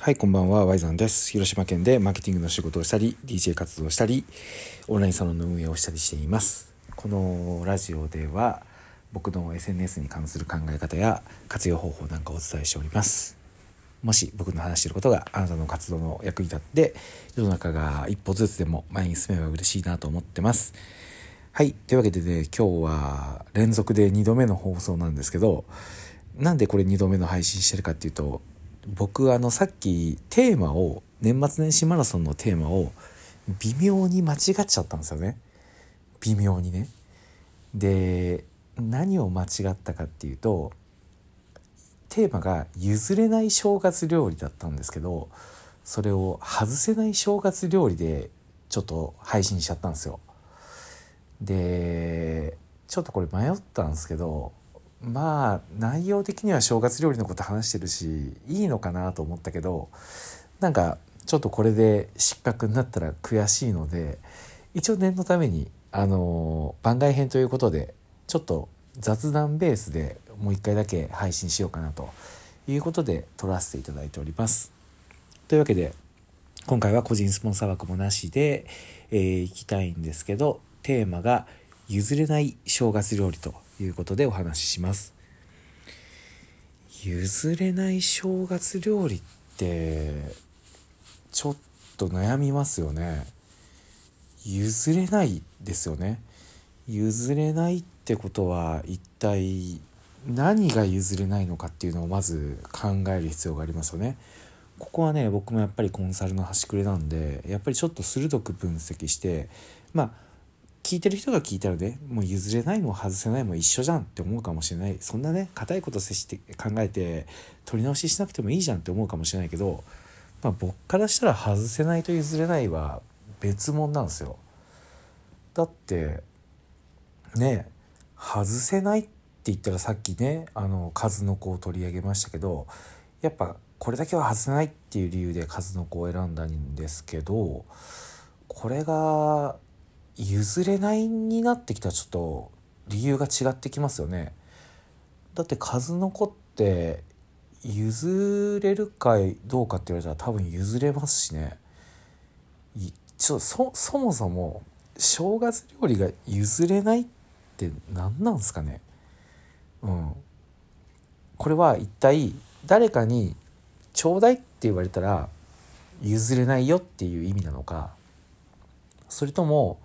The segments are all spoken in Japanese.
はい、こんばんは、ワイザンです。広島県でマーケティングの仕事をしたり、DJ 活動をしたり、オンラインサロンの運営をしたりしています。このラジオでは、僕の SNS に関する考え方や活用方法なんかをお伝えしております。もし僕の話していることがあなたの活動の役に立って、世の中が一歩ずつでも前に進めば嬉しいなと思ってます。はい。というわけでね、今日は連続で2度目の放送なんですけど、なんでこれ2度目の配信してるかっていうと、僕あのさっきテーマを年末年始マラソンのテーマを微妙に間違っちゃったんですよね。微妙にね。で何を間違ったかっていうとテーマが譲れない正月料理だったんですけどそれを外せない正月料理でちょっと配信しちゃったんですよ。でちょっとこれ迷ったんですけどまあ内容的には正月料理のこと話してるしいいのかなと思ったけどなんかちょっとこれで失格になったら悔しいので一応念のためにあの番外編ということでちょっと雑談ベースでもう一回だけ配信しようかなということで撮らせていただいております。というわけで今回は個人スポンサー枠もなしで、えー、いきたいんですけどテーマが譲れない正月料理ということでお話しします。譲れない正月料理ってちょっと悩みますよね。譲れないですよね。譲れないってことは一体何が譲れないのかっていうのをまず考える必要がありますよね。ここはね僕もやっぱりコンサルの端くれなんでやっぱりちょっと鋭く分析してまあ聞いてる人が聞いたらねもう譲れないも外せないも一緒じゃんって思うかもしれない。そんなね硬いこと接して考えて取り直ししなくてもいいじゃんって思うかもしれないけど、まあ、僕からしたら外せないと譲れないは別物なんですよ。だってね外せないって言ったらさっきねあの数の子を取り上げましたけどやっぱこれだけは外せないっていう理由で数の子を選んだんですけどこれが譲れないになってきたらちょっと理由が違ってきますよね。だって数の子って譲れるかどうかって言われたら多分譲れますしね。ちょそそもそも正月料理が譲れないって何なんすかね。うん。これは一体誰かにちょうだいって言われたら譲れないよっていう意味なのかそれとも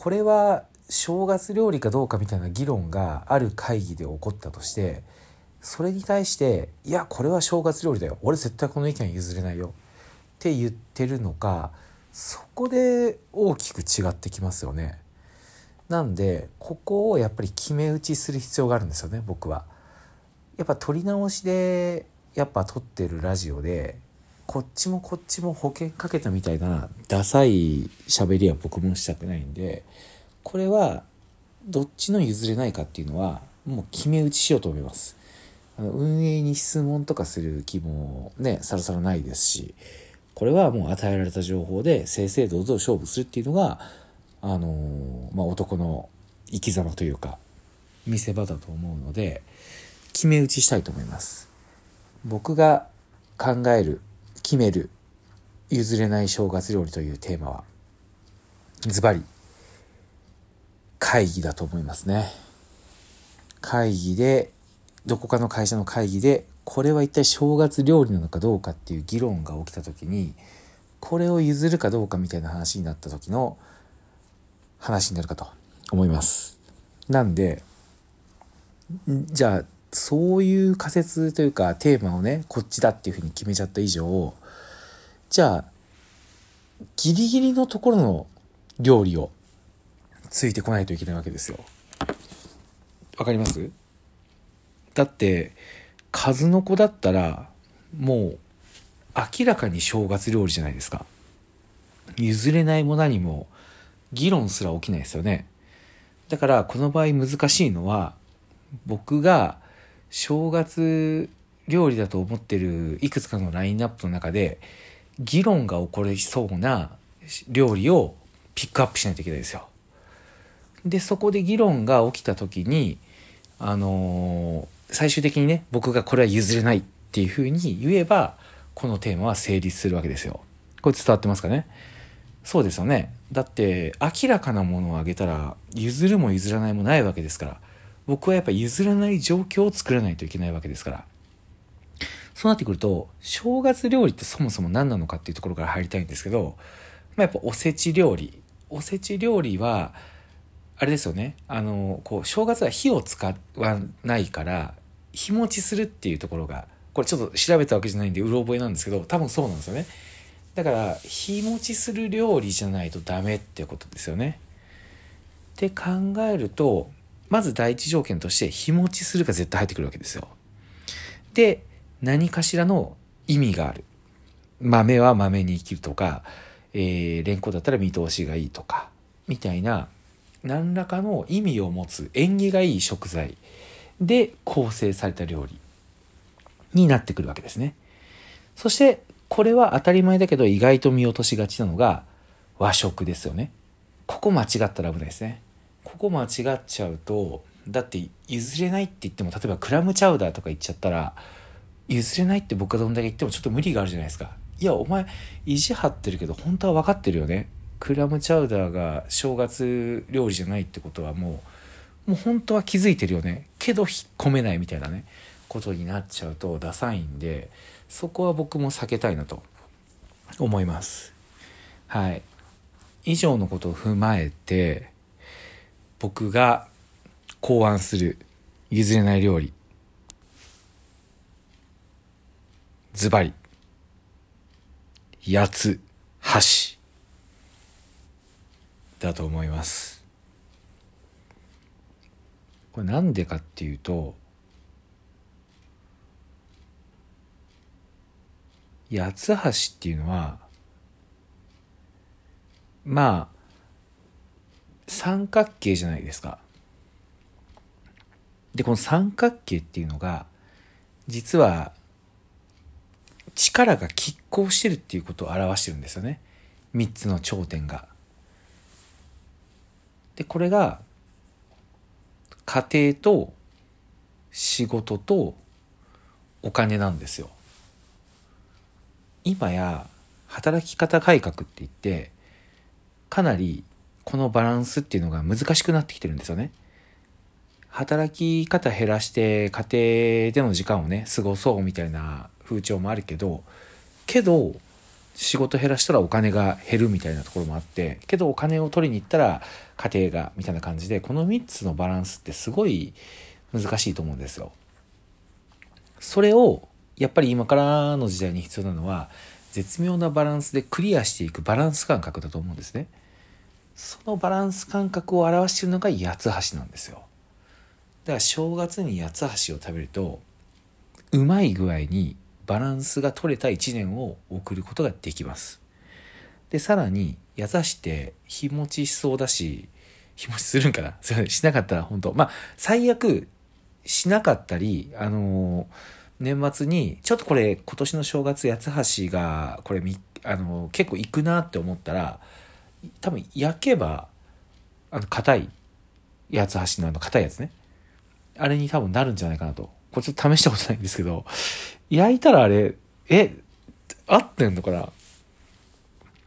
これは正月料理かどうかみたいな議論がある会議で起こったとしてそれに対して「いやこれは正月料理だよ俺絶対この意見譲れないよ」って言ってるのかそこで大きく違ってきますよね。なんでここをやっぱり決め打ちする必要があるんですよね僕は。やっぱ取り直しでやっぱ撮ってるラジオでこっちもこっちも保険かけたみたいなダサい喋りは僕もしたくないんでこれはどっちの譲れないかっていうのはもう決め打ちしようと思います。あの運営に質問とかする気もねさらさらないですしこれはもう与えられた情報で正々堂々勝負するっていうのがあのまあ男の生き様というか見せ場だと思うので決め打ちしたいと思います。僕が考える決める譲れない正月料理というテーマはズバリ会議だと思いますね。会議でどこかの会社の会議でこれは一体正月料理なのかどうかっていう議論が起きた時にこれを譲るかどうかみたいな話になった時の話になるかと思います。なんでじゃあそういう仮説というかテーマをねこっちだっていうふうに決めちゃった以上じゃあギリギリのところの料理をついてこないといけないわけですよ。わかります？だって数の子だったらもう明らかに正月料理じゃないですか。譲れないも何も議論すら起きないですよね。だからこの場合難しいのは僕が正月料理だと思ってるいくつかのラインナップの中で議論が起こりそうな料理をピックアップしないといけないですよ。でそこで議論が起きた時にあのー、最終的にね僕がこれは譲れないっていうふうに言えばこのテーマは成立するわけですよ。これ伝わってますかね？そうですよね。だって明らかなものをあげたら譲るも譲らないもないわけですから僕はやっぱ譲らない状況を作らないといけないわけですからそうなってくると正月料理ってそもそも何なのかっていうところから入りたいんですけど、まあ、やっぱおせち料理。おせち料理はあれですよね。あのこう正月は火を使わないから日持ちするっていうところがこれちょっと調べたわけじゃないんでうろ覚えなんですけど多分そうなんですよね。だから日持ちする料理じゃないとダメってことですよね。って考えるとまず第一条件として日持ちするが絶対入ってくるわけですよ。で何かしらの意味がある豆は豆に生きるとか、えー、レンコだったら見通しがいいとかみたいな何らかの意味を持つ縁起がいい食材で構成された料理になってくるわけですね。そしてこれは当たり前だけど意外と見落としがちなのが和食ですよね。ここ間違ったら危ないですね。ここ間違っちゃうとだって譲れないって言っても例えばクラムチャウダーとか言っちゃったら譲れないって僕がどんだけ言ってもちょっと無理があるじゃないですか。いやお前意地張ってるけど本当は分かってるよね。クラムチャウダーが正月料理じゃないってことはもうもう本当は気づいてるよね。けど引っ込めないみたいなね。ことになっちゃうとダサいんでそこは僕も避けたいなと。思います。はい。以上のことを踏まえて僕が考案する譲れない料理。ズバリ。八つ箸。だと思います。これなんでかっていうと八つ橋っていうのはまあ三角形じゃないですか。でこの三角形っていうのが実は力が拮抗してるっていうことを表してるんですよね3つの頂点が。でこれが家庭と仕事とお金なんですよ。今や働き方改革って言ってかなりこのバランスっていうのが難しくなってきてるんですよね。働き方減らして家庭での時間をね過ごそうみたいな風潮もあるけどけど仕事減らしたらお金が減るみたいなところもあってけどお金を取りに行ったら家庭がみたいな感じでこの3つのバランスってすごい難しいと思うんですよ。それをやっぱり今からの時代に必要なのは絶妙なバランスでクリアしていくバランス感覚だと思うんですね。そのバランス感覚を表しているのが八つ橋なんですよ。だから正月に八つ橋を食べるとうまい具合にバランスが取れた1年を送ることができます。で、さらに、矢座して日持ちしそうだし、日持ちするんかな？すいません。しなかったら本当まあ、最悪、しなかったり、あのー、年末に、ちょっとこれ、今年の正月、八橋が、これ、あのー、結構いくなって思ったら、多分、焼けば、あの、硬い、八橋のあの、硬いやつね。あれに多分なるんじゃないかなと。これちょっと試したことないんですけど、焼いたらあれ、え、合ってんのかな？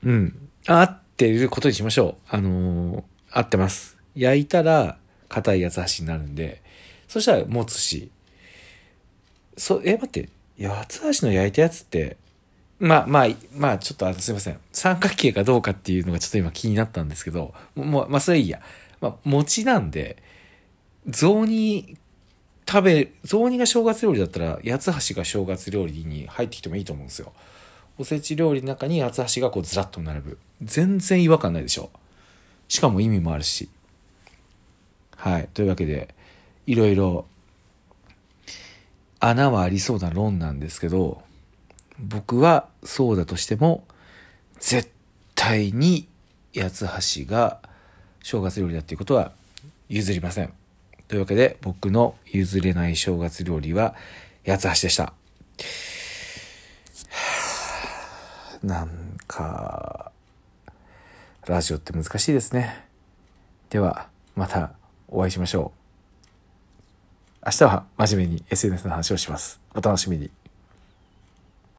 うん。合ってることにしましょう。あのー、合ってます。焼いたら硬い八つ橋になるんで、そしたら持つし、そ、え、待って、八つ橋の焼いたやつって、まあまあ、まあちょっとあのすいません。三角形かどうかっていうのがちょっと今気になったんですけど、もう、まあそれいいや。まあ餅なんで、雑煮食べ、雑煮が正月料理だったら、八つ橋が正月料理に入ってきてもいいと思うんですよ。おせち料理の中に八つ橋がこうずらっと並ぶ。全然違和感ないでしょ。しかも意味もあるし。はい。というわけで、いろいろ穴はありそうな論なんですけど、僕はそうだとしても、絶対に八つ橋が正月料理だっていうことは譲りません。というわけで僕の譲れない正月料理は八つ橋でした。なんか、ラジオって難しいですね。では、またお会いしましょう。明日は真面目に SNS の話をします。お楽しみに。